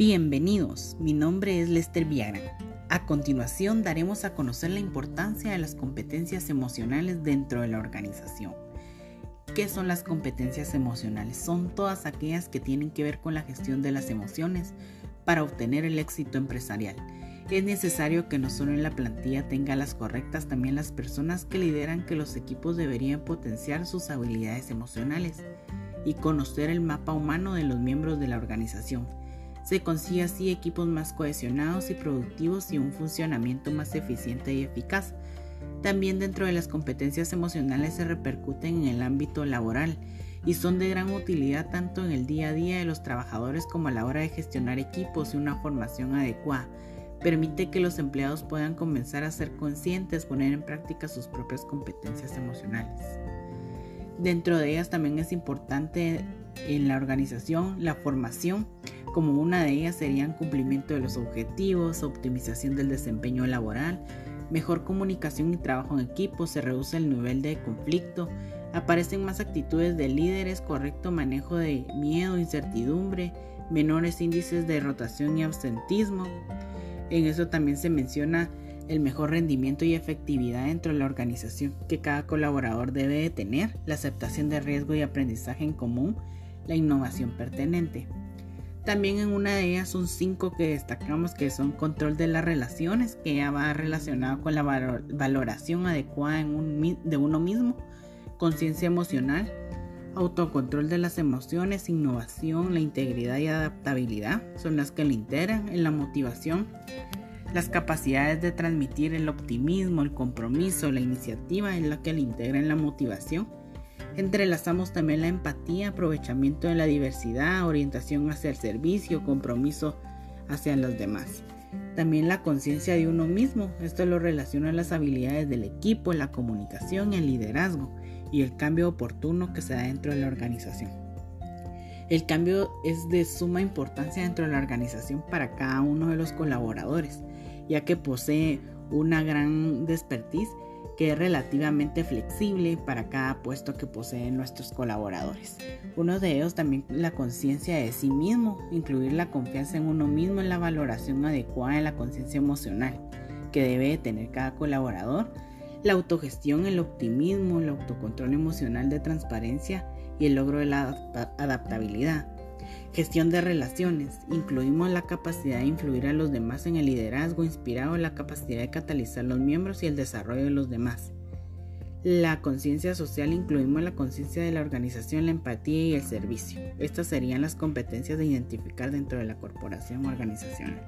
Bienvenidos, mi nombre es Lester Villagrán. A continuación daremos a conocer la importancia de las competencias emocionales dentro de la organización. ¿Qué son las competencias emocionales? Son todas aquellas que tienen que ver con la gestión de las emociones para obtener el éxito empresarial. Es necesario que no solo en la plantilla tenga las correctas, también las personas que lideran que los equipos deberían potenciar sus habilidades emocionales y conocer el mapa humano de los miembros de la organización se consigue así equipos más cohesionados y productivos y un funcionamiento más eficiente y eficaz. También dentro de las competencias emocionales se repercuten en el ámbito laboral y son de gran utilidad tanto en el día a día de los trabajadores como a la hora de gestionar equipos y una formación adecuada. Permite que los empleados puedan comenzar a ser conscientes, poner en práctica sus propias competencias emocionales. Dentro de ellas también es importante en la organización la formación como una de ellas serían cumplimiento de los objetivos, optimización del desempeño laboral, mejor comunicación y trabajo en equipo, se reduce el nivel de conflicto, aparecen más actitudes de líderes, correcto manejo de miedo, incertidumbre, menores índices de rotación y absentismo. En eso también se menciona el mejor rendimiento y efectividad dentro de la organización que cada colaborador debe de tener, la aceptación de riesgo y aprendizaje en común, la innovación pertinente. También en una de ellas son cinco que destacamos que son control de las relaciones, que ya va relacionado con la valoración adecuada de uno mismo, conciencia emocional, autocontrol de las emociones, innovación, la integridad y adaptabilidad son las que le integran en la motivación, las capacidades de transmitir el optimismo, el compromiso, la iniciativa es la que le integra en la motivación Entrelazamos también la empatía, aprovechamiento de la diversidad, orientación hacia el servicio, compromiso hacia los demás. También la conciencia de uno mismo, esto lo relaciona a las habilidades del equipo, la comunicación, el liderazgo y el cambio oportuno que se da dentro de la organización. El cambio es de suma importancia dentro de la organización para cada uno de los colaboradores, ya que posee una gran expertise que es relativamente flexible para cada puesto que poseen nuestros colaboradores. Uno de ellos también la conciencia de sí mismo, incluir la confianza en uno mismo en la valoración adecuada de la conciencia emocional que debe tener cada colaborador, la autogestión, el optimismo, el autocontrol emocional de transparencia y el logro de la adaptabilidad. Gestión de relaciones. Incluimos la capacidad de influir a los demás en el liderazgo, inspirado en la capacidad de catalizar los miembros y el desarrollo de los demás. La conciencia social incluimos la conciencia de la organización, la empatía y el servicio. Estas serían las competencias de identificar dentro de la corporación organizacional.